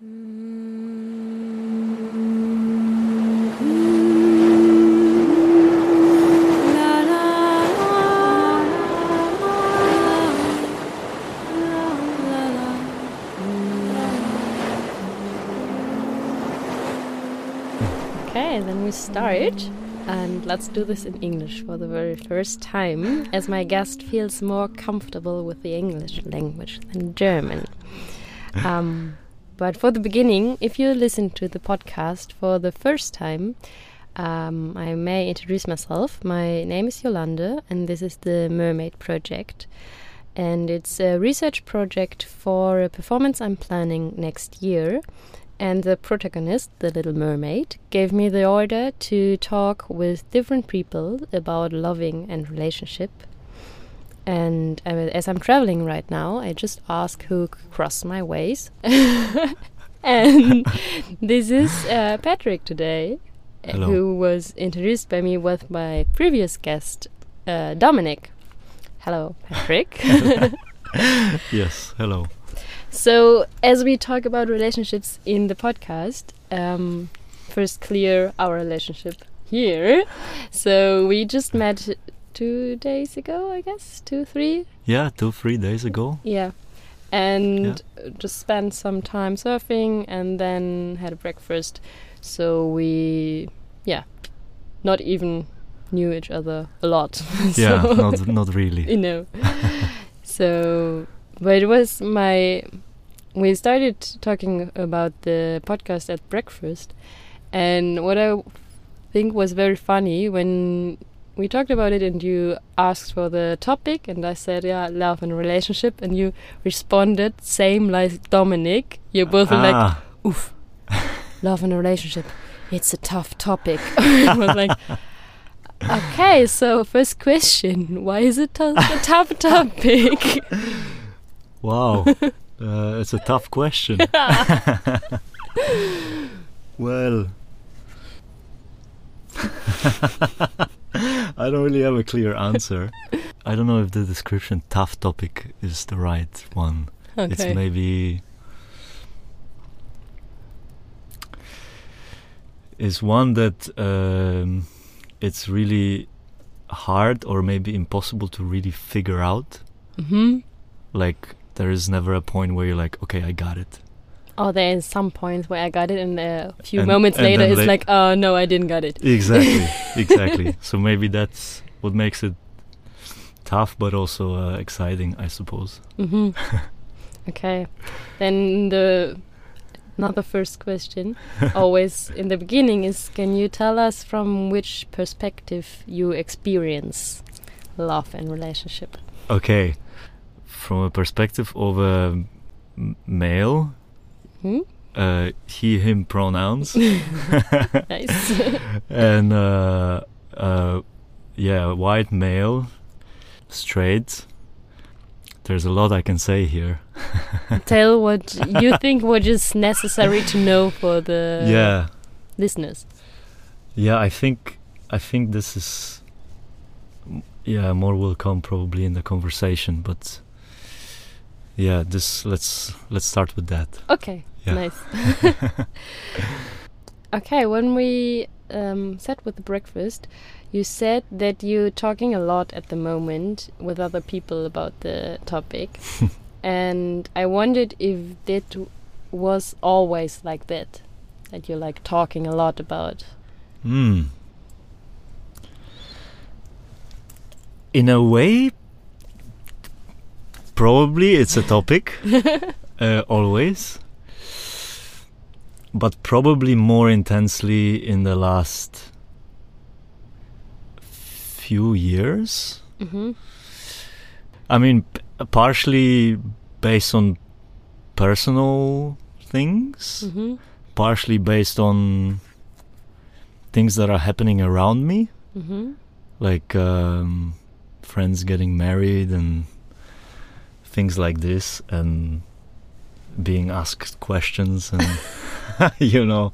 Okay, then we start. And let's do this in English for the very first time, as my guest feels more comfortable with the English language than German. Um, but for the beginning, if you listen to the podcast for the first time, um, I may introduce myself. My name is Yolande, and this is the Mermaid Project. And it's a research project for a performance I'm planning next year. And the protagonist, the little mermaid, gave me the order to talk with different people about loving and relationship. And uh, as I'm traveling right now, I just ask who could cross my ways. and this is uh, Patryk today, uh, Hello. who was introduced by me with my previous guest, uh, Dominic. Hello, Patryk. Yes, hello. So, as we talk about relationships in the podcast, um, first clear our relationship here. So, we just met two days ago, I guess, two, three, Yeah, two, three days ago. yeah, and just spent some time surfing and then had a breakfast. So we, yeah, not even knew each other a lot. Yeah, not not really. you know. so, but it was my. We started talking about the podcast at breakfast, and what I think was very funny when we talked about it, and you asked for the topic, and I said, "Yeah, love and relationship," and you responded, "Same like Dominic." You both were like, ah, "Oof, love and relationship. It's a tough topic." I was like. Okay, so first question: Why is it a tough topic? wow, uh, it's a tough question. well, I don't really have a clear answer. I don't know if the description "tough topic" is the right one. Okay. It's maybe is one that um, it's really hard or maybe impossible to really figure out. hmm Like there is never a point where you're like, okay, I got it. Oh, there is some points where I got it, and a few And- moments and later, it's la- like, oh no, I didn't got it. Exactly, exactly. So maybe that's what makes it tough, but also uh, exciting, I suppose. hmm okay, then the another first question, always in the beginning, is can you tell us from which perspective you experience love and relationship? Okay, from a perspective of a male, Hmm? uh, he, him pronouns. Nice. and uh, uh, yeah, white male, straight. There's a lot I can say here. tell what you think what is necessary to know for the yeah, listeners. yeah. I think I think this is yeah more will come probably in the conversation, but yeah, this let's let's start with that. Okay, Yeah. nice. okay, when we um, sat with the breakfast, you said that you're talking a lot at the moment with other people about the topic, and I wondered if that was always like that, that you're like talking a lot about. Hmm. In a way, probably it's a topic, uh, always. But probably more intensely in the last few years. Mm-hmm. I mean, p- partially based on personal things, Mm-hmm. partially based on things that are happening around me. Mm-hmm. like um, friends getting married and things like this and being asked questions and you know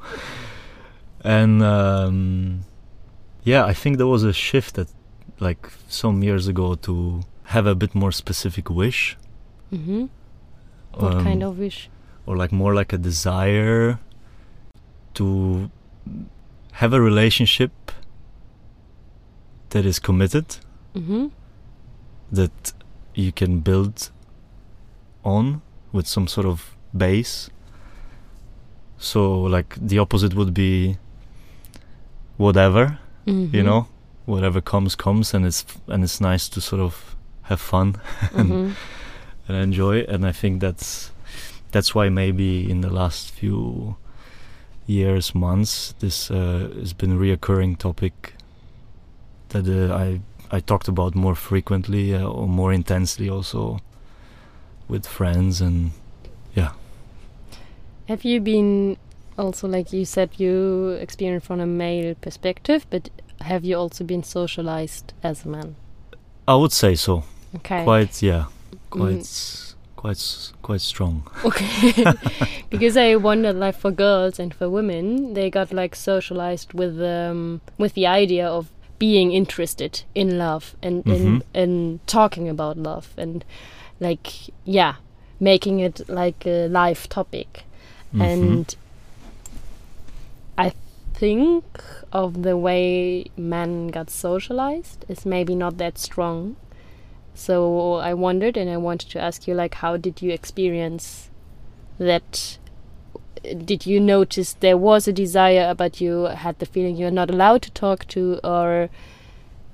and um, yeah i think there was a shift that like some years ago to have a bit more specific wish Mm-hmm. What Um, kind of wish? or like more like a desire to have a relationship that is committed Mm-hmm. that you can build on with some sort of base. So, like, the opposite would be whatever, Mm-hmm. you know, whatever comes, comes, and it's and it's nice to sort of have fun and, hmm and enjoy. And I think that's that's why maybe in the last few years, months, this uh, has been a reoccurring topic that uh, I I talked about more frequently uh, or more intensely also with friends and Have you been also like you said you experience from a male perspective, but have you also been socialized as a man? I would say so. Okay. Quite yeah, quite Mm. quite quite strong. Okay. because I wondered, like for girls and for women, they got like socialized with um with the idea of being interested in love and Mhm. and and talking about love and like yeah, making it like a live topic. Mhm. And I think of the way men got socialized is maybe not that strong. So I wondered and I wanted to ask you like how did you experience that did you notice there was a desire but you had the feeling you're not allowed to talk to or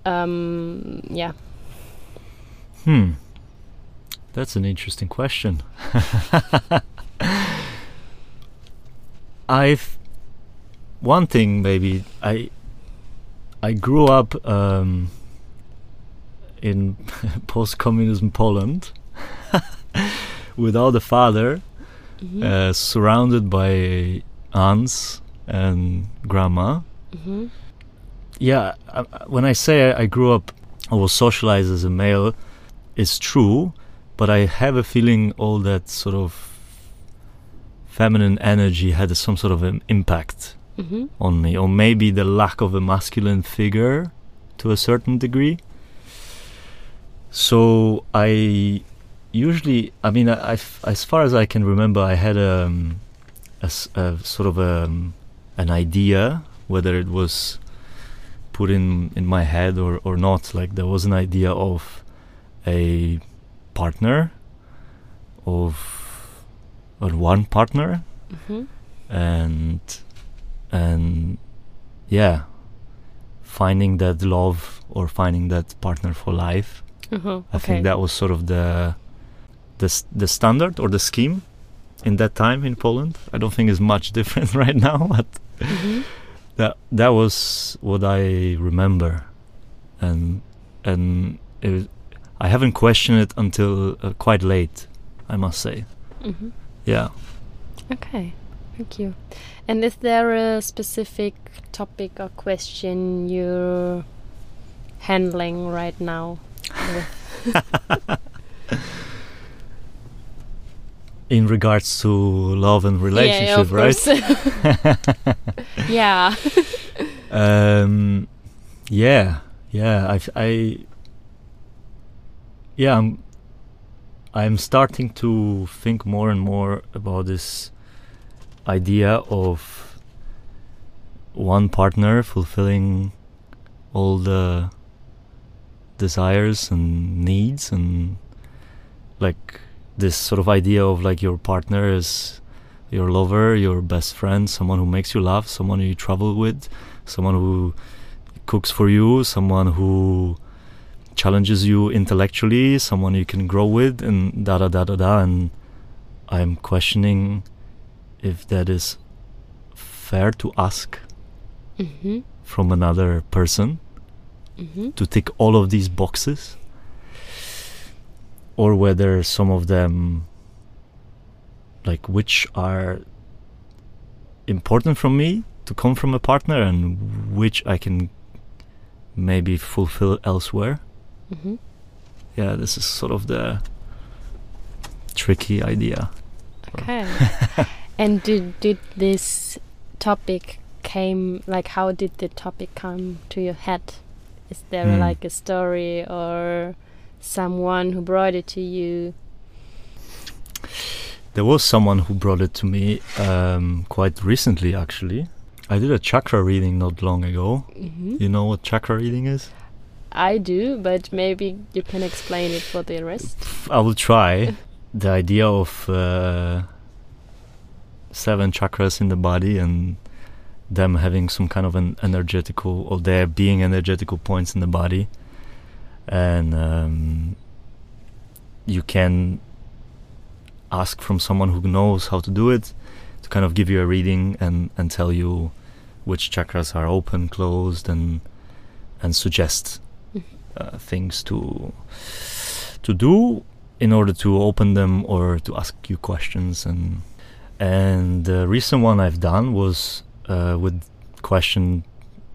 um yeah Hmm. That's an interesting question. I've one thing maybe I I grew up um, in post-communism Poland without a father, Mhm. uh, surrounded by aunts and grandma. Mhm. Yeah, I, I- when I say I, I grew up, I was socialized as a male, it's true, but I have a feeling all that sort of feminine energy had some sort of an impact Mhm. on me, or maybe the lack of a masculine figure to a certain degree. So I usually, I mean, I, as far as I can remember, I had um, a, s- a sort of um, an idea, whether it was put in in my head or or not. Like there was an idea of a partner, of or one partner, Mhm. and and yeah finding that love or finding that partner for life Uh-huh. i think that was sort of the the s- the standard or the scheme in that time in poland i don't think it's much different right now but Mhm. that that was what i remember and and it was, i haven't questioned it until uh, quite late i must say Mhm. Yeah Okay, thank you. And is there a specific topic or question you're handling right now? in regards to love and relationship yeah, right yeah. um yeah yeah i i yeah i'm i'm starting to think more and more about this idea of one partner fulfilling all the desires and needs and like this sort of idea of like your partner is your lover, your best friend, someone who makes you laugh, someone you travel with, someone who cooks for you, someone who challenges you intellectually, someone you can grow with, and da da da da da. And I'm questioning if that is fair to ask hmm from another person hmm to tick all of these boxes, or whether some of them, like which are important from me to come from a partner, and which I can maybe fulfill elsewhere. Hmm Yeah, this is sort of the tricky idea. Okay. and did did this topic came like how did the topic come to your head? Is there Hmm. like a story or someone who brought it to you? there was someone who brought it to me um, quite recently, actually. I did a chakra reading not long ago. hmm You know what chakra reading is? I do, but maybe you can explain it for the rest. I will try. The idea of uh, seven chakras in the body and them having some kind of an energetical, or there being energetical points in the body, and um, you can ask from someone who knows how to do it to kind of give you a reading and and tell you which chakras are open, closed, and and suggest uh, things to to do in order to open them or to ask you questions and and the recent one I've done was uh, with question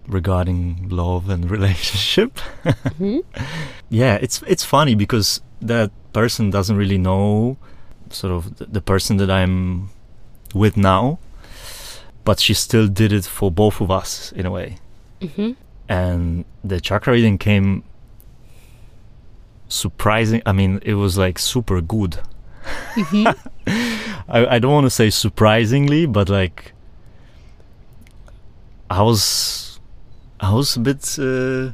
regarding love and relationship. hmm yeah, it's it's funny because that person doesn't really know sort of the, the person that I'm with now, but she still did it for both of us in a way. hmm And the chakra reading came surprising. I mean, it was like super good. hmm I, I don't want to say surprisingly, but like I was I was a bit uh,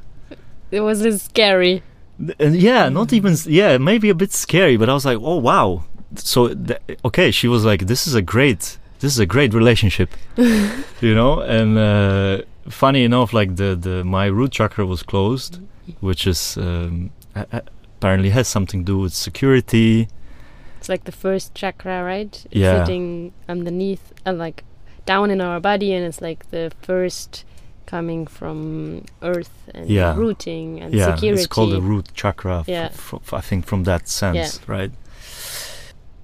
It was scary. th- uh, yeah, not even yeah, maybe a bit scary, but I was like, "Oh wow." So th- okay, she was like, "This is a great this is a great relationship." you know, and uh, funny enough like the the my root chakra was closed, which is um, a- a- apparently has something to do with security. It's like the first chakra, right? Yeah. Sitting underneath, uh, like down in our body, and it's like the first coming from earth and Yeah. rooting and yeah, security. it's called the root chakra. Yeah. I think from that sense, right?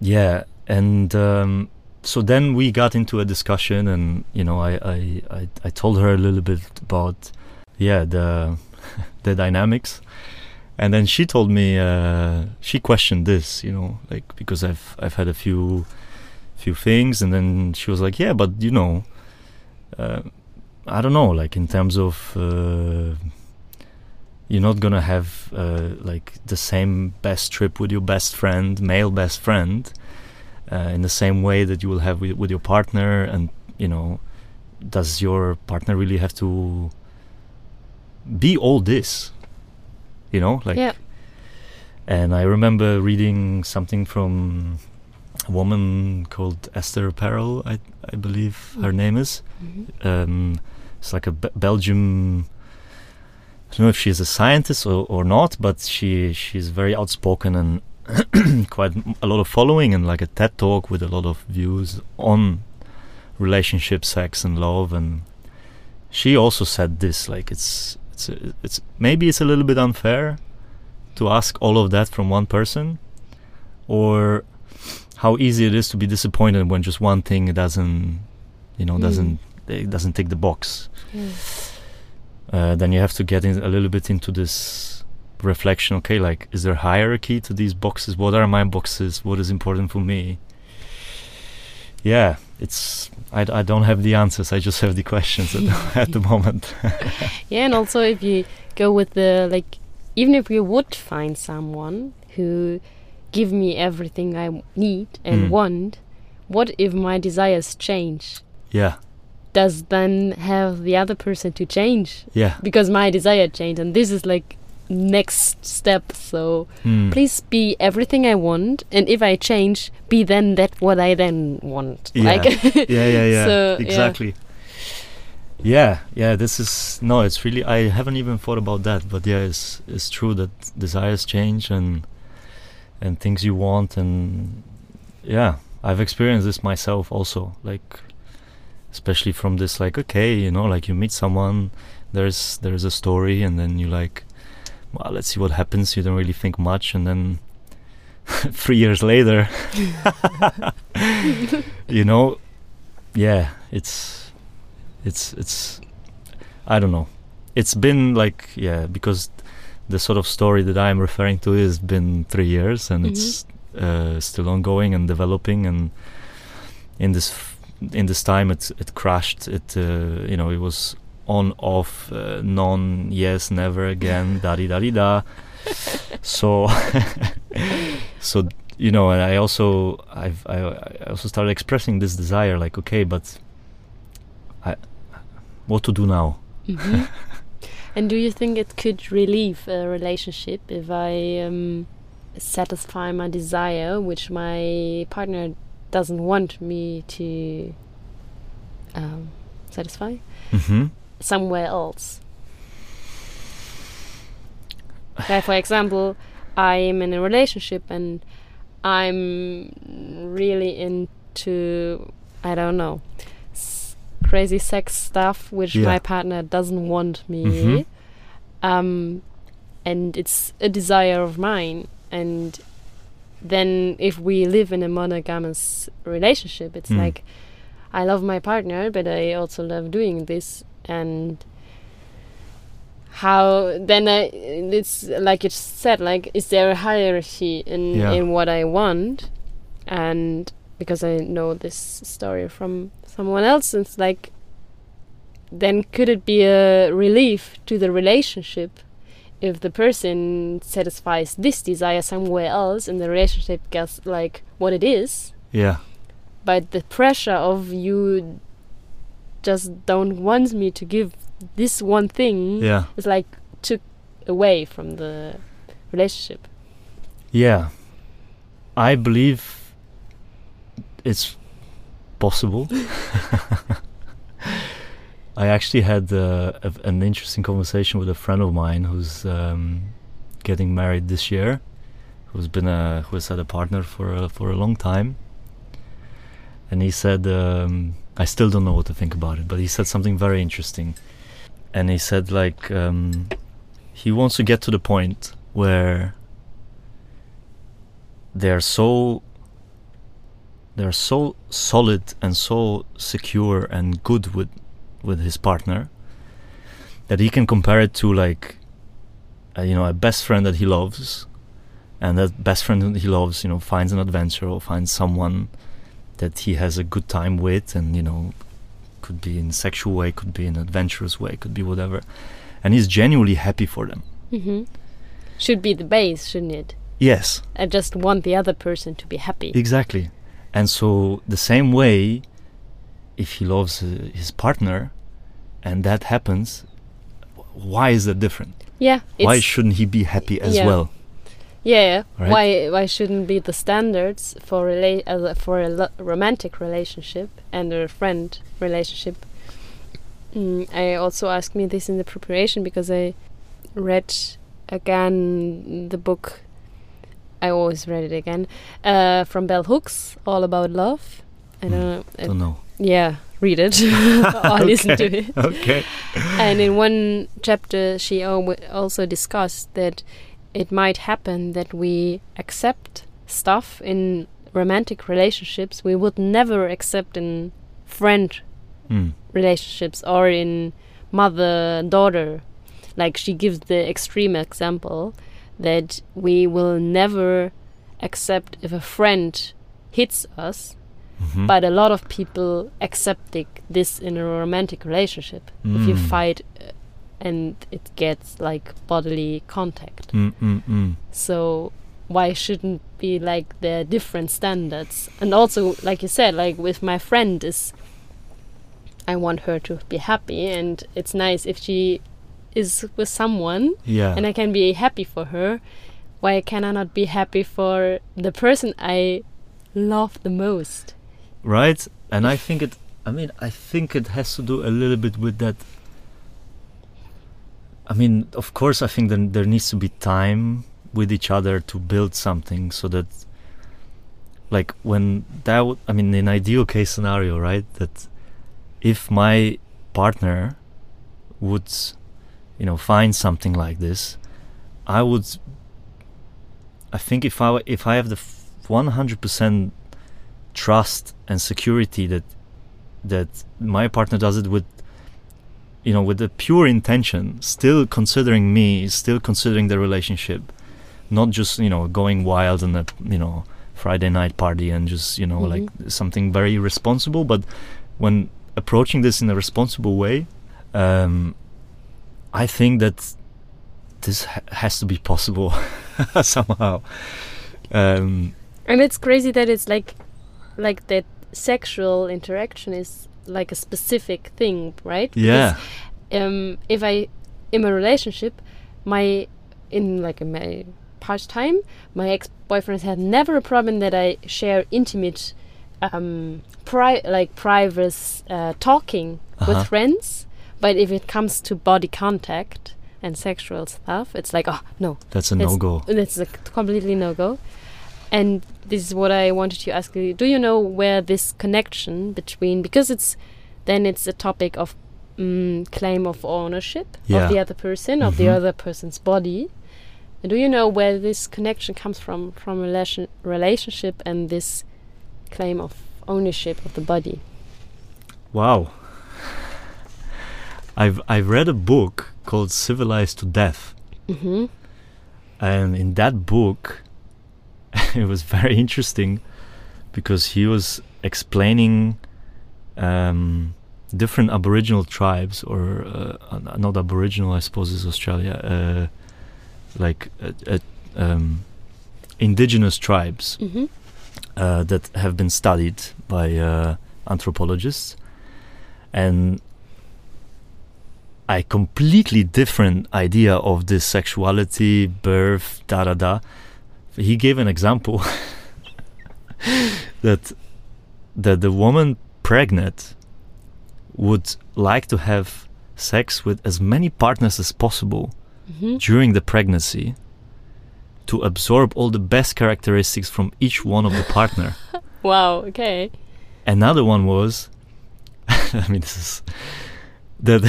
Yeah, and um, so then we got into a discussion, and you know, I I, I, I told her a little bit about yeah the the dynamics, and then she told me uh, she questioned this, you know, like because I've I've had a few few things, and then she was like, yeah, but you know. Uh, I don't know, like in terms of uh, you're not gonna have uh, like the same best trip with your best friend, male best friend, uh, in the same way that you will have with, with your partner, and you know, does your partner really have to be all this? You know, like. yeah. And I remember reading something from a woman called Esther Perel, I I believe her name is hmm um, it's like a Be- Belgium. I don't know if she's a scientist or, or not, but she she's very outspoken and quite a lot of following and like a TED talk with a lot of views on relationship, sex, and love. And she also said this, like it's it's it's maybe it's a little bit unfair to ask all of that from one person, or how easy it is to be disappointed when just one thing doesn't, you know, Mm. doesn't it doesn't tick the box. Yeah. Uh, then you have to get in a little bit into this reflection. Okay, like is there hierarchy to these boxes? What are my boxes? What is important for me? Yeah, it's I, d- I don't have the answers. I just have the questions at, the- at the moment. Yeah, and also if you go with the like, even if you would find someone who give me everything I need and Mm. want, what if my desires change? yeah, Does then have the other person to change yeah. because my desire changed, and this is like next step. So Mm. please be everything I want, and if I change, be then that what I then want. Yeah. Like, yeah, yeah, yeah. So, yeah. exactly. Yeah. yeah, This is no. It's really. I haven't even thought about that, but yeah, it's it's true that desires change and and things you want and yeah, I've experienced this myself also. Like, especially from this, like, okay, you know, like you meet someone, there's there's a story, and then you like, well, let's see what happens. You don't really think much, and then three years later, you know, yeah, it's it's it's I don't know. It's been like yeah, because the sort of story that I'm referring to has been three years and it's uh, still ongoing and developing and in this f- in this time it it crashed it uh, you know it was on off uh, non yes never again da di da di da so so you know, and I also I've I, I also started expressing this desire, like, okay, but I what to do now? Mhm. and do you think it could relieve a relationship if I um, satisfy my desire, which my partner doesn't want me to um, satisfy, hmm somewhere else? Like, for example, I'm in a relationship and I'm really into, I don't know, s- crazy sex stuff, which Yeah. my partner doesn't want me. Mhm. Um, and it's a desire of mine. And then if we live in a monogamous relationship, it's Mm. like I love my partner, but I also love doing this. And how then I, it's like you said, like is there a hierarchy in Yeah. in what I want? And because I know this story from someone else, it's like then could it be a relief to the relationship if the person satisfies this desire somewhere else and the relationship gets like what it is Yeah. but the pressure of you just don't want me to give this one thing Yeah. is like took away from the relationship Yeah. I believe it's possible. I actually had uh, a, an interesting conversation with a friend of mine who's um, getting married this year, who's been a who has had a partner for a, for a long time, and he said, um, I still don't know what to think about it, but he said something very interesting, and he said like um, he wants to get to the point where they're so they're so solid and so secure and good with with his partner that he can compare it to like uh, you know a best friend that he loves. And that best friend that he loves you know finds an adventure or finds someone that he has a good time with and you know could be in sexual way could be in adventurous way could be whatever and he's genuinely happy for them mm-hmm. should be the base shouldn't it yes i just want the other person to be happy Exactly. And so the same way, if he loves uh, his partner, and that happens, why is that different? yeah Why shouldn't he be happy as Yeah. well? Yeah, Right? why why shouldn't be the standards for rela- a, for a lo- romantic relationship and a friend relationship? Mm, I also asked me this in the preparation because I read again the book. I always read it again uh, from Bell Hooks, All About Love. I don't know. uh, Don't know. yeah, read it or listen to it Okay. and in one chapter she also discussed that it might happen that we accept stuff in romantic relationships we would never accept in friend Mm. relationships or in mother daughter like she gives the extreme example that we will never accept if a friend hits us Mhm. but a lot of people accept this in a romantic relationship if you Mm. fight and it gets like bodily contact Mm, mm, mm. so why shouldn't be like there different standards and also like you said like with my friend is i want her to be happy and it's nice if she is with someone Yeah. and i can be happy for her why can i not be happy for the person i love the most right? And I think it. I mean, I think it has to do a little bit with that. I mean, of course, I think that there needs to be time with each other to build something, so that, like, when that, would, I mean, in ideal case scenario, right? That if my partner would, you know, find something like this, I would. I think if I if I have the one hundred percent trust and security that that my partner does it with you know with the pure intention still considering me still considering the relationship not just you know going wild on a you know friday night party and just you know like something very responsible. But when approaching this in a responsible way um i think that this ha- has to be possible somehow. Um And it's crazy that it's like, like that sexual interaction is like a specific thing, right? Yeah. Because, um, if I, in a relationship, my, in like in my past time, my ex-boyfriends had never a problem that I share intimate, um, pri- like private uh, talking Uh-huh. with friends. But if it comes to body contact and sexual stuff, it's like, oh no, That's a no go. that's a completely no go. And this is what I wanted to ask you. Do you know where this connection between because it's then it's a topic of mm, claim of ownership Yeah. of the other person of the Mhm. other person's body. Do you know where this connection comes from from relation relationship and this claim of ownership of the body? Wow. I've I've read a book called Civilized to Death, Mm-hmm. and in that book, it was very interesting because he was explaining um, different Aboriginal tribes, or uh, uh, not Aboriginal, I suppose is Australia, uh, like uh, uh, um, indigenous tribes Mm-hmm. uh, that have been studied by uh, anthropologists, and a completely different idea of this sexuality, birth, da da da. He gave an example that that the woman pregnant would like to have sex with as many partners as possible Mm-hmm. during the pregnancy to absorb all the best characteristics from each one of the partner. Wow. Okay. Another one was, I mean, this is that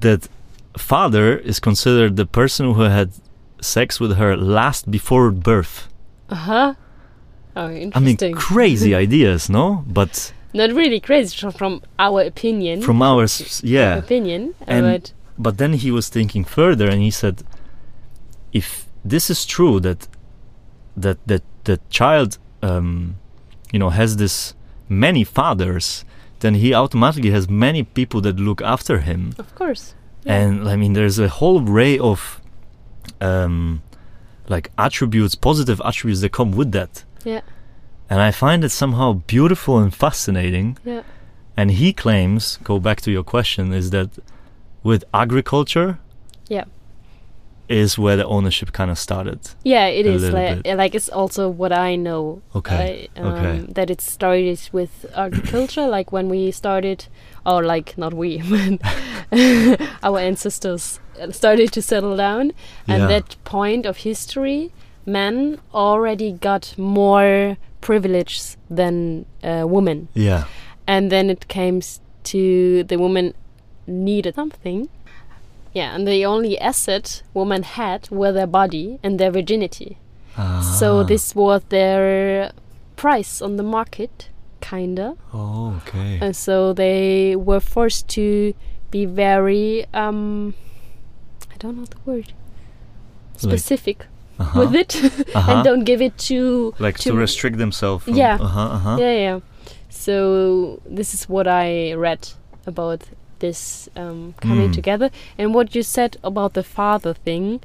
that father is considered the person who had sex with her last before birth. Uh huh. Oh, interesting. I mean, crazy ideas, no? But Not really crazy from, our opinion. from our, yeah. opinion, And- but But then he was thinking further, and he said, if this is true that that that that child, um, you know, has this many fathers, then he automatically has many people that look after him. of course. Yeah. And I mean, there's a whole array of um, like attributes, positive attributes that come with that. Yeah. And I find it somehow beautiful and fascinating. Yeah. And he claims, go back to your question, is that with agriculture, Yeah. Is where the ownership kind of started. Yeah, it is like like it's also what I know. Okay, I, um, okay. That it started with agriculture, like when we started, or like not we, our ancestors started to settle down. And Yeah. that point of history, men already got more privileges than uh, women. Yeah. and then it came to the woman needed something yeah and the only asset women had were their body and their virginity Ah. so this was their price on the market kinda Oh, okay. and so they were forced to be very um i don't know the word specific uh-huh. with it Uh-huh. and don't give it to like to, to- restrict themselves. Yeah. Uh-huh, uh-huh. Yeah, yeah. So this is what I read about this um, coming Mm. together, and what you said about the father thing.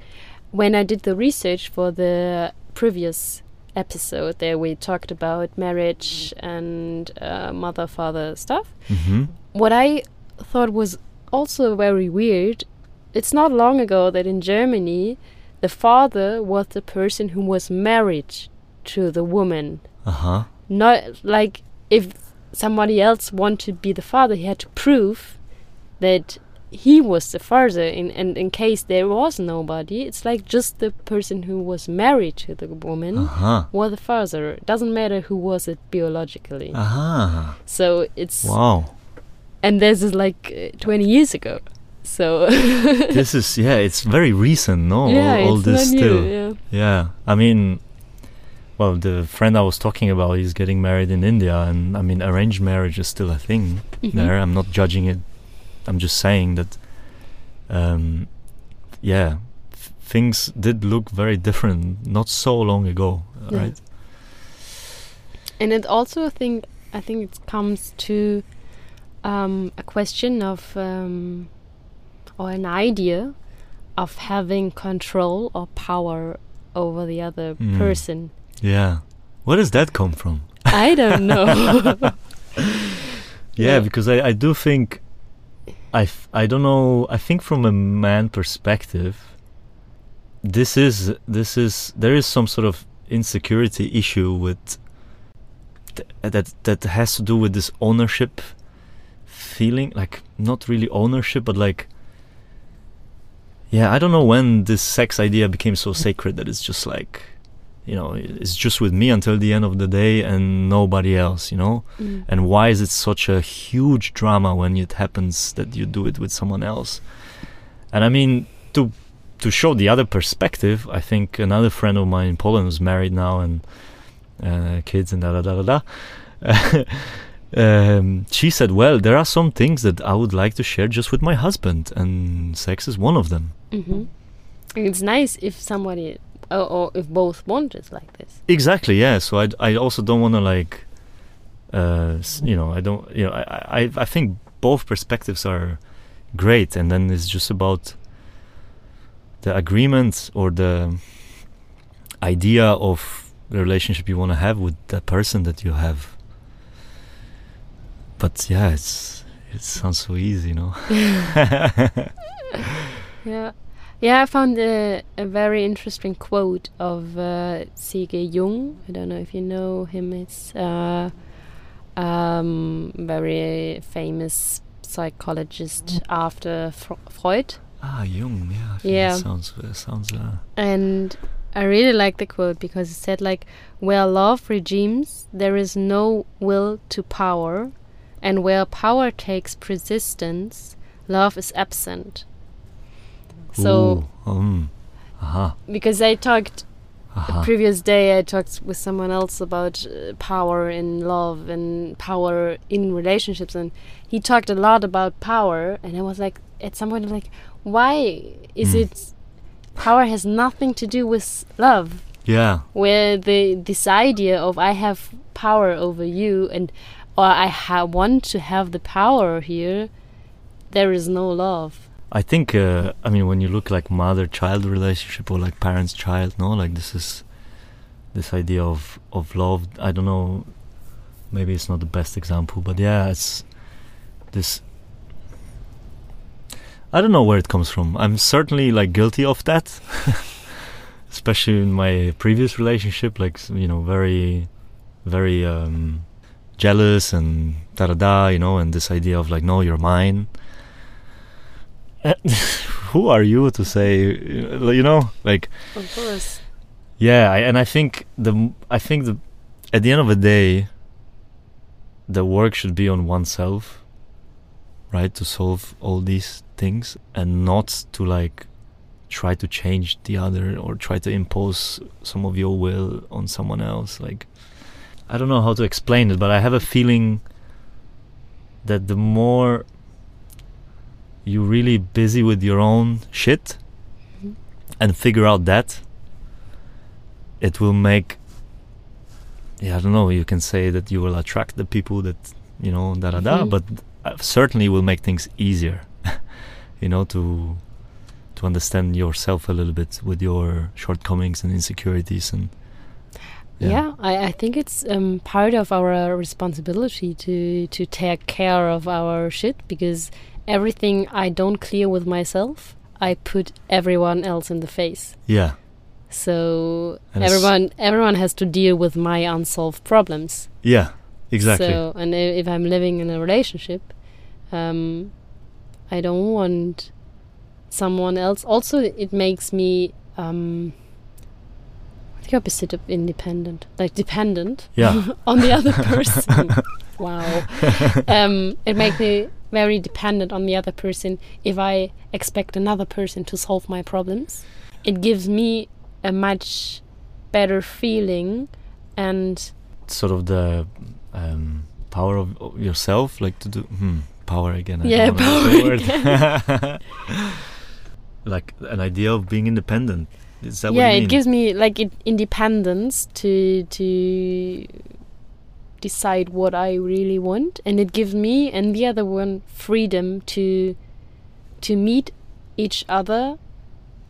When I did the research for the previous episode, there we talked about marriage and uh, mother-father stuff. Mm-hmm. What I thought was also very weird. It's not long ago that in Germany, the father was the person who was married to the woman Uh-huh. not like if somebody else wanted to be the father, he had to prove that he was the father. In and in case there was nobody, it's like just the person who was married to the woman Uh-huh. was the father. Doesn't matter who was it biologically. Uh-huh. so it's Wow. and this is like uh, 20 years ago. So this is yeah, it's very recent, no? yeah, all, all it's this not still. new. Yeah. Yeah, I mean, well, the friend I was talking about, is getting married in India, and I mean, arranged marriage is still a thing Mhm. there. I'm not judging it. I'm just saying that, um, yeah, things did look very different not so long ago, Yeah. right? And it also think I think it comes to um, a question of um, or an idea of having control or power over the other Mm. person. Yeah. Where does that come from? I don't know. Yeah, Yeah. because I, I do think I, f- I don't know I think from a man perspective this is this is there is some sort of insecurity issue with th- that that has to do with this ownership feeling like not really ownership but like yeah I don't know when this sex idea became so sacred that it's just like you know it's just with me until the end of the day and nobody else you know? Mm. and why is it such a huge drama when it happens that you do it with someone else? And i mean to to show the other perspective i think another friend of mine in poland who's married now and uh, kids and da da da da da um, she said well there are some things that i would like to share just with my husband and sex is one of them. Hmm It's nice if somebody or, or if both want it like this. Exactly, yeah. So I, I also don't want to like, uh, you know, I don't, you know, I, I, I think both perspectives are great, and then it's just about the agreement or the idea of the relationship you want to have with the person that you have. But yeah, it's it sounds so easy, you know. Yeah. Yeah, I found a, a very interesting quote of uh, C.G. Jung. I don't know if you know him. It's uh, um, very famous psychologist after Fro- Freud. ah, Jung, yeah. Yeah. Sounds uh, sounds. Uh, And I really like the quote because it said like, "Where love regimes, there is no will to power, and where power takes persistence, love is absent." So, um, aha, because I talked aha. the previous day, I talked with someone else about uh, power in love and power in relationships, and he talked a lot about power, and I was like, at some point, I'm like, why is Mm. it? Power has nothing to do with love. Yeah, where the this idea of I have power over you and or I ha- want to have the power here, there is no love. I think. Uh, I mean, when you look like mother-child relationship or like parents-child, no, like this is this idea of of love. I don't know. Maybe it's not the best example, but yeah, it's this. I don't know where it comes from. I'm certainly like guilty of that, especially in my previous relationship. Like you know, very, very um, jealous and da da da. You know, and this idea of like, no, you're mine. Who are you to say? You know, like Of course. yeah, I, and I think the m- I think the at the end of the day, the work should be on oneself, right, to solve all these things, and not to like try to change the other or try to impose some of your will on someone else. Like, I don't know how to explain it, but I have a feeling that the more you really busy with your own shit Mhm. and figure out that it will make yeah i don't know you can say that you will attract the people that you know da da da Mhm. but uh, certainly will make things easier you know to to understand yourself a little bit with your shortcomings and insecurities and Yeah, I, I think it's um, part of our responsibility to to take care of our shit because everything I don't clear with myself, I put everyone else in the face. yeah So And everyone everyone has to deal with my unsolved problems. yeah exactly So and if I'm living in a relationship, um, I don't want someone else. Also, it makes me um, the opposite of independent, like dependent yeah on the other person. wow. Um, it makes me very dependent on the other person. If I expect another person to solve my problems, it gives me a much better feeling and sort of the um, power of, yourself like to do hmm, power again I Yeah, don't wanna use the power word. like an idea of being independent is that yeah what you it gives me like it, independence to to decide what i really want and it gives me and the other one freedom to to meet each other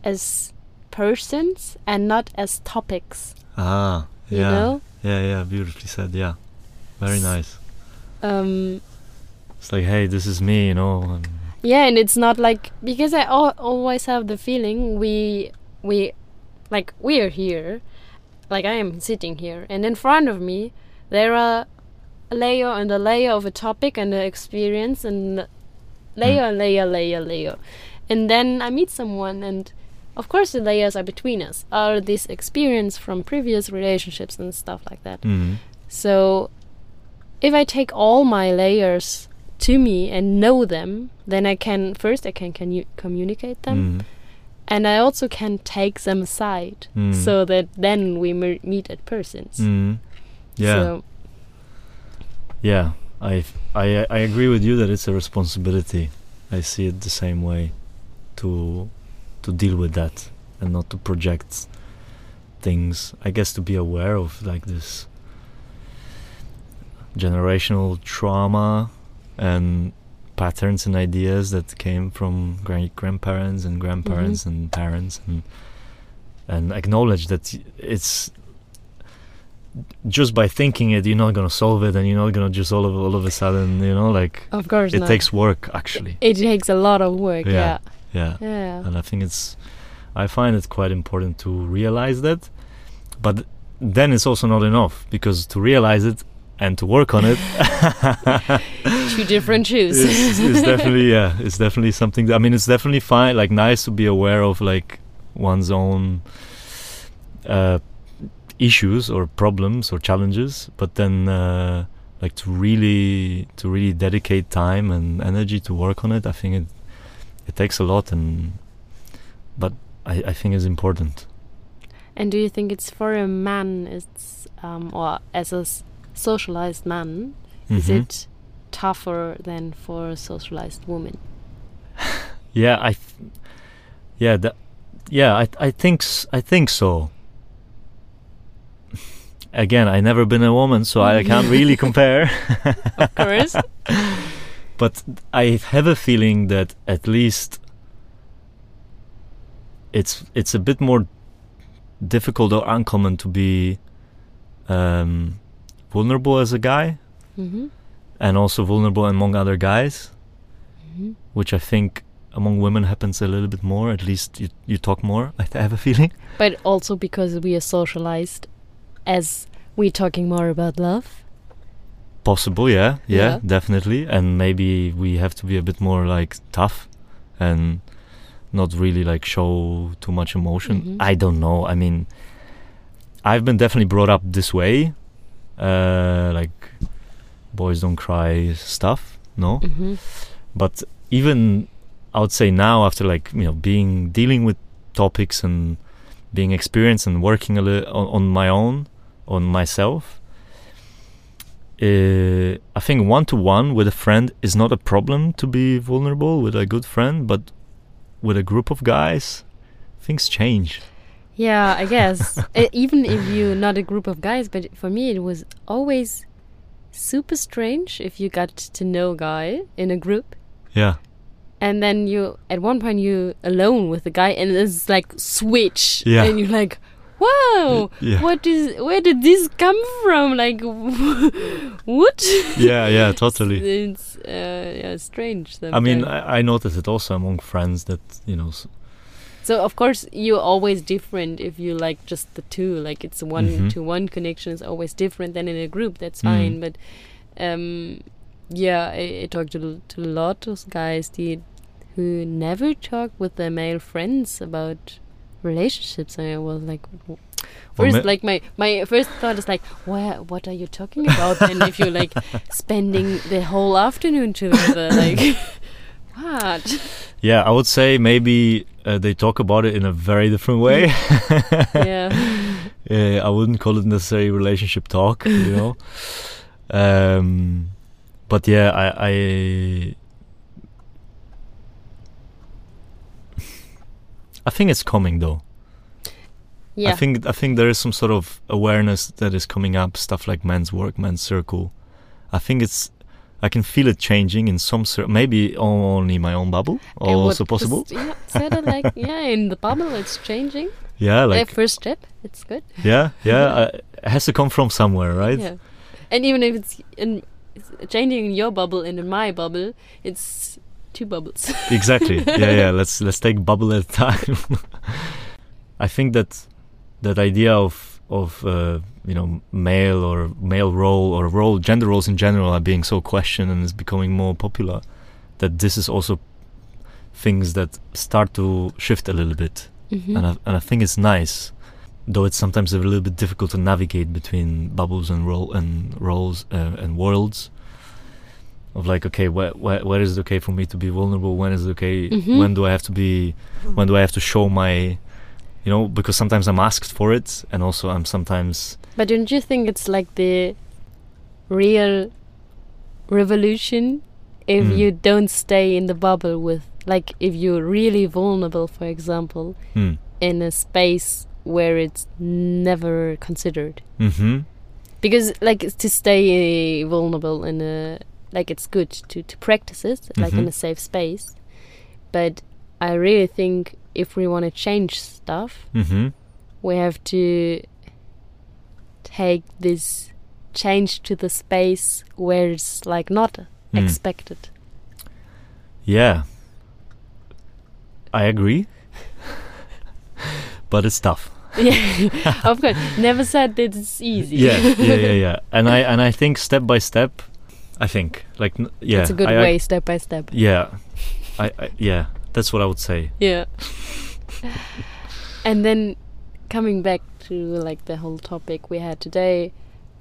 as persons and not as topics. Ah, You yeah, know? yeah, yeah. Beautifully said. Yeah, very nice. Um, It's like, hey, this is me, you know. And yeah, and it's not like because I al- always have the feeling we we like we are here, like I am sitting here, and in front of me there are a layer and a layer of a topic and an experience and layer and layer layer layer, and then I meet someone and. Of course, the layers are between us. Are this experience from previous relationships and stuff like that. Mhm. So, if I take all my layers to me and know them, then I can first I can, can communicate them, Mhm. and I also can take them aside, Mm. so that then we mer- meet at persons. Yeah, So, yeah. I, I, I agree with you that it's a responsibility. I see it the same way, to, to deal with that and not to project things. I guess to be aware of like this generational trauma and patterns and ideas that came from great grandparents and grandparents mm-hmm. and parents and and acknowledge that it's just by thinking it you're not gonna solve it and you're not gonna just all of all of a sudden you know like of course, it not. takes work actually it takes a lot of work. Yeah. Yeah, yeah yeah, and I think it's I find it quite important to realize that but then it's also not enough because to realize it and to work on it two different shoes. it's, it's definitely yeah it's definitely something that, I mean it's definitely fine like nice to be aware of like one's own uh, issues or problems or challenges but then uh, like to really to really dedicate time and energy to work on it I think it it takes a lot and but I, I think it's important And do you think it's for a man, it's um, or as a s- socialized man, is Mhm. it tougher than for a socialized woman? Yeah, I, th- yeah, that, yeah, I, I think, s- I think so. Again, I've never been a woman, so I can't really compare. Of course. But I have a feeling that at least it's it's a bit more difficult or uncommon to be um, vulnerable as a guy, hmm and also vulnerable among other guys. hmm which I think among women happens a little bit more. At least you, you talk more. I th- have a feeling. But also because we are socialized as we're talking more about love. Possible, yeah, yeah, Yeah. definitely. And maybe we have to be a bit more like tough and not really like show too much emotion. Mhm. I don't know. I mean, I've been definitely brought up this way, uh, like boys don't cry stuff. No, hmm but even I would say now after like you know being dealing with topics and being experienced and working a little on, on my own on myself uh, I think one to one with a friend is not a problem to be vulnerable with a good friend but with a group of guys things change Yeah, I guess. E- even if you're not a group of guys, but for me it was always super strange if you got to know a guy in a group yeah and then you at one point you alone with the guy and it's like switch Yeah. and you're like wow yeah what is where did this come from like what yeah yeah totally it's uh, yeah strange I mean. I, I noticed it also among friends that you know s- so of course you're always different if you like just the two like it's one Mhm. to one connection is always different than in a group that's Mm. fine but um yeah I, I talked to, to a lot of guys the, who never talk with their male friends about relationships and I was like first like my my first thought is like where what are you talking about? And if you're like spending the whole afternoon together like what? Yeah I would say maybe uh, they talk about it in a very different way. Yeah. Uh, I wouldn't call it necessarily relationship talk, you know. Um, but yeah, I, I, I think it's coming though. yeah I think I think there is some sort of awareness that is coming up. Stuff like men's work, men's circle. I think it's. I can feel it changing in some cir- maybe only my own bubble, would also possible. just- yeah, sort of like yeah, in the bubble it's changing. yeah, like first step, it's good. yeah, yeah. uh, it has to come from somewhere, right? Yeah, and even if it's in it's changing in your bubble and in my bubble, it's two bubbles. exactly. Yeah yeah. Let's let's take bubble at a time. I think that that idea of of uh, you know male or male role or role gender roles in general are being so questioned and is becoming more popular that this is also things that start to shift a little bit. Mhm. and I, and I think it's nice though it's sometimes a little bit difficult to navigate between bubbles and role and roles uh, and worlds of like okay where, where where is it okay for me to be vulnerable when is it okay Mhm. when do I have to be when do I have to show my you know because sometimes I'm asked for it and also I'm sometimes But don't you think it's like the real revolution if Mm. you don't stay in the bubble with, like, if you're really vulnerable, for example, hmm, in a space where it's never considered? mm-hmm Because, like, to stay vulnerable in a, like, it's good to, to practice it, like, in Mhm. a safe space. But I really think if we want to change stuff, mm-hmm we have to take this change to the space where it's like not Mm. expected. yeah I agree but it's tough yeah, of course. Never said that it's easy. yeah yeah yeah yeah and i and i think step by step i think like n- yeah it's a good I- I- way, step by step. yeah I, I yeah that's what i would say Yeah. and then coming back to like the whole topic we had today,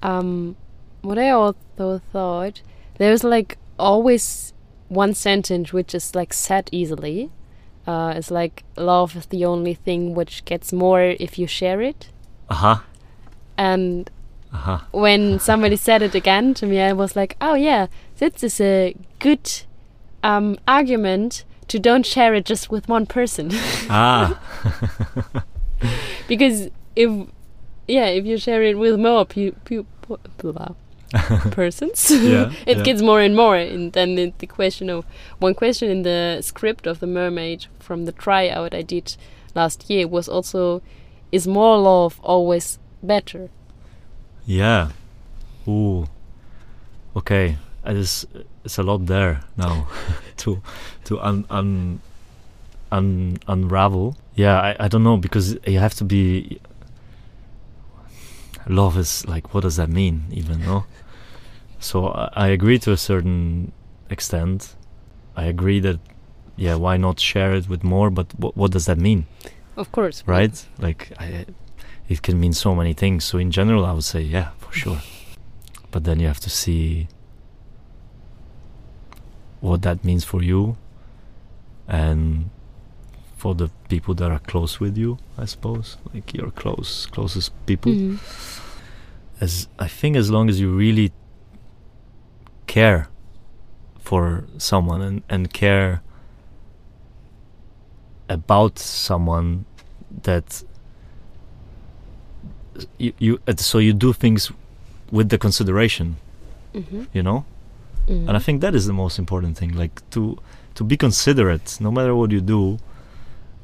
um, what I also thought there's like always one sentence which is like said easily. Uh, it's like love is the only thing which gets more if you share it. uh-huh And uh-huh when somebody said it again to me, I was like, oh yeah, this is a good um, argument to don't share it just with one person. ah because if yeah if you share it with more blah, persons Yeah, it yeah. gets more and more and then it, the question of one question in the script of the mermaid from the tryout i did last year was also is more love always better yeah. Ooh. Okay. It is it's a lot there now to to un, un, un unravel. Yeah I, I don't know because you have to be love is like what does that mean even no? So I, I agree to a certain extent. I agree that yeah why not share it with more but what, what does that mean? Of course. Right? Like I, it can mean so many things. So in general i would say yeah for sure. But then you have to see what that means for you and for the people that are close with you i suppose. Like your close closest people. Mhm. as i think as long as you really care for someone and, and care about someone that you, you so you do things with the consideration Mhm. you know Mhm. and i think that is the most important thing like to to be considerate no matter what you do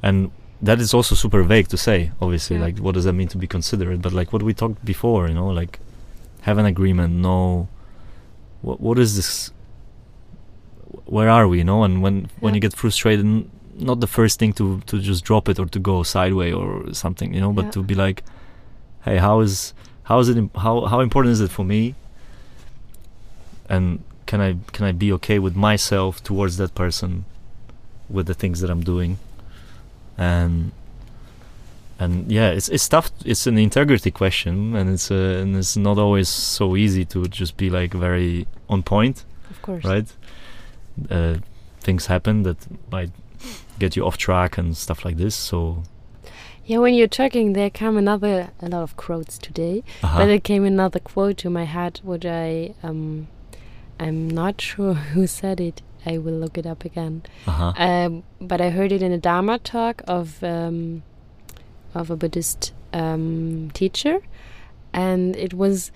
and that is also super vague to say obviously Yeah. like what does that mean to be considerate but like what we talked before you know like have an agreement know what what is this where are we you know and when when you get frustrated not the first thing to to just drop it or to go sideways or something you know but Yeah. to be like hey how is how is it how how important is it for me? And can i can i be okay with myself towards that person with the things that i'm doing? And and yeah it's it's tough it's an integrity question and it's uh, and it's not always so easy to just be like very on point of course. right? Uh, things happen that might get you off track and stuff like this so yeah when you're talking there come another a lot of quotes today uh-huh. But it came another quote to my head, which I um, I'm not sure who said it. I will look it up again. uh-huh. Um, but I heard it in a Dharma talk of um, of a Buddhist um, teacher, and it was.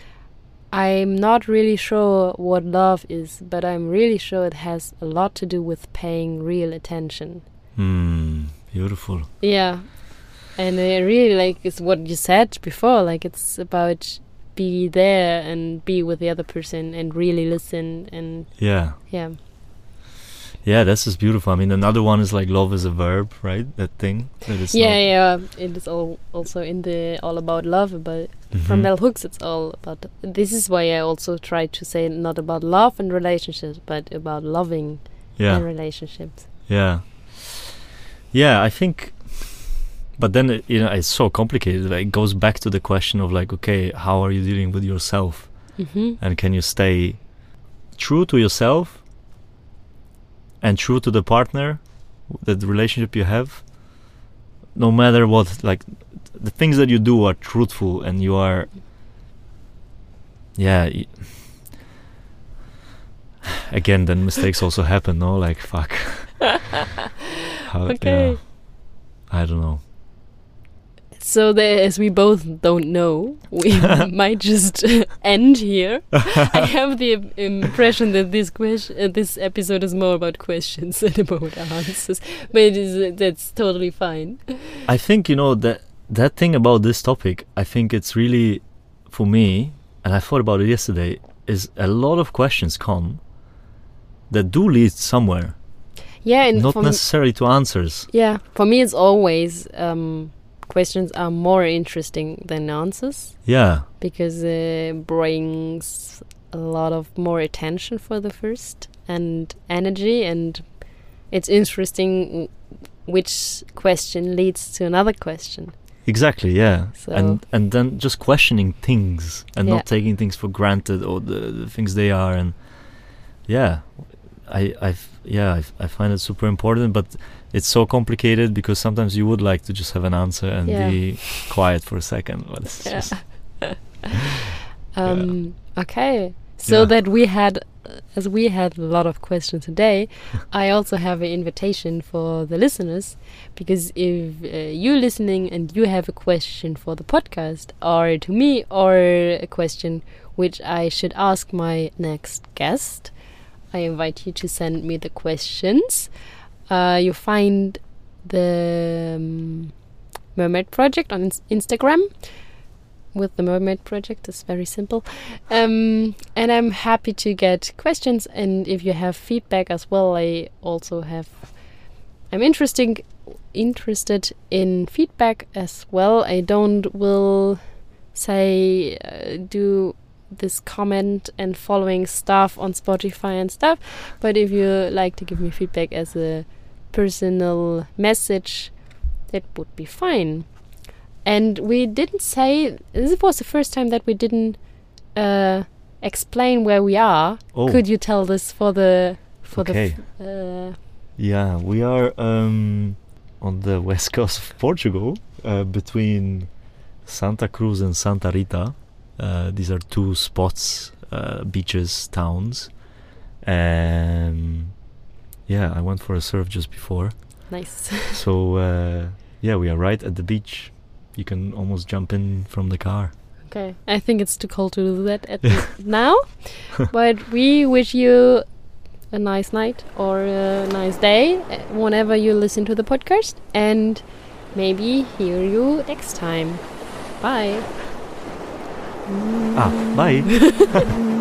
I'm not really sure what love is, but I'm really sure it has a lot to do with paying real attention. Hmm, beautiful Yeah, and I really like it's what you said before. Like it's about be there and be with the other person and really listen and Yeah. yeah, Yeah, that's just beautiful. I mean, another one is like love is a verb, right? That thing. That is yeah, yeah. It is all also in the all about love, but from Mhm. bell hooks, it's all about. This is why I also try to say not about love and relationships, but about loving Yeah. and relationships. Yeah. Yeah, I think but then it, you know it's so complicated. Like, it goes back to the question of like okay, how are you dealing with yourself? hmm And can you stay true to yourself and true to the partner, the relationship you have? No matter what like the things that you do are truthful and you are yeah, y- again then mistakes also happen, no? Like fuck. How, Okay. yeah. I don't know. So the, as we both don't know, we might just end here. I have the impression that this question, uh, this episode is more about questions than about answers, but it is, uh, that's totally fine. I think you know that that thing about this topic. I think it's really for me, and I thought about it yesterday. Is a lot of questions come that do lead somewhere, Yeah, and not necessarily to answers. yeah, for me it's always um, questions are more interesting than answers Yeah, because it brings a lot of more attention for the first and energy, and it's interesting which question leads to another question. exactly. Yeah, So and and then just questioning things and Yeah. not taking things for granted or the, the things they are and yeah i i yeah I, I find it super important but it's so complicated because sometimes you would like to just have an answer and Yeah. be quiet for a second but it's Yeah. just um, okay, so Yeah. that we had, uh, as we had a lot of questions today, I also have an invitation for the listeners because if uh, you listening and you have a question for the podcast or to me or a question which I should ask my next guest, I invite you to send me the questions. Uh, you find the um, Mermaid Project on Instagram with the Mermaid Project. It's very simple. Um, and I'm happy to get questions. And if you have feedback as well, I also have. I'm interesting, interested in feedback as well. I don't will say uh, do this comment and following stuff on Spotify and stuff. But if you like to give me feedback as a personal message, that would be fine. And we didn't say this was the first time that we didn't uh, explain where we are. oh Could you tell this for the for Okay. the uh, yeah we are um on the west coast of portugal uh, between santa cruz and santa rita uh, these are two spots uh, beaches towns and yeah i went for a surf just before nice? so uh, yeah we are right at the beach you can almost jump in from the car Okay, I think it's too cold to do that at now, but we wish you a nice night or a nice day uh, whenever you listen to the podcast, and maybe hear you next time. Bye. Ah bye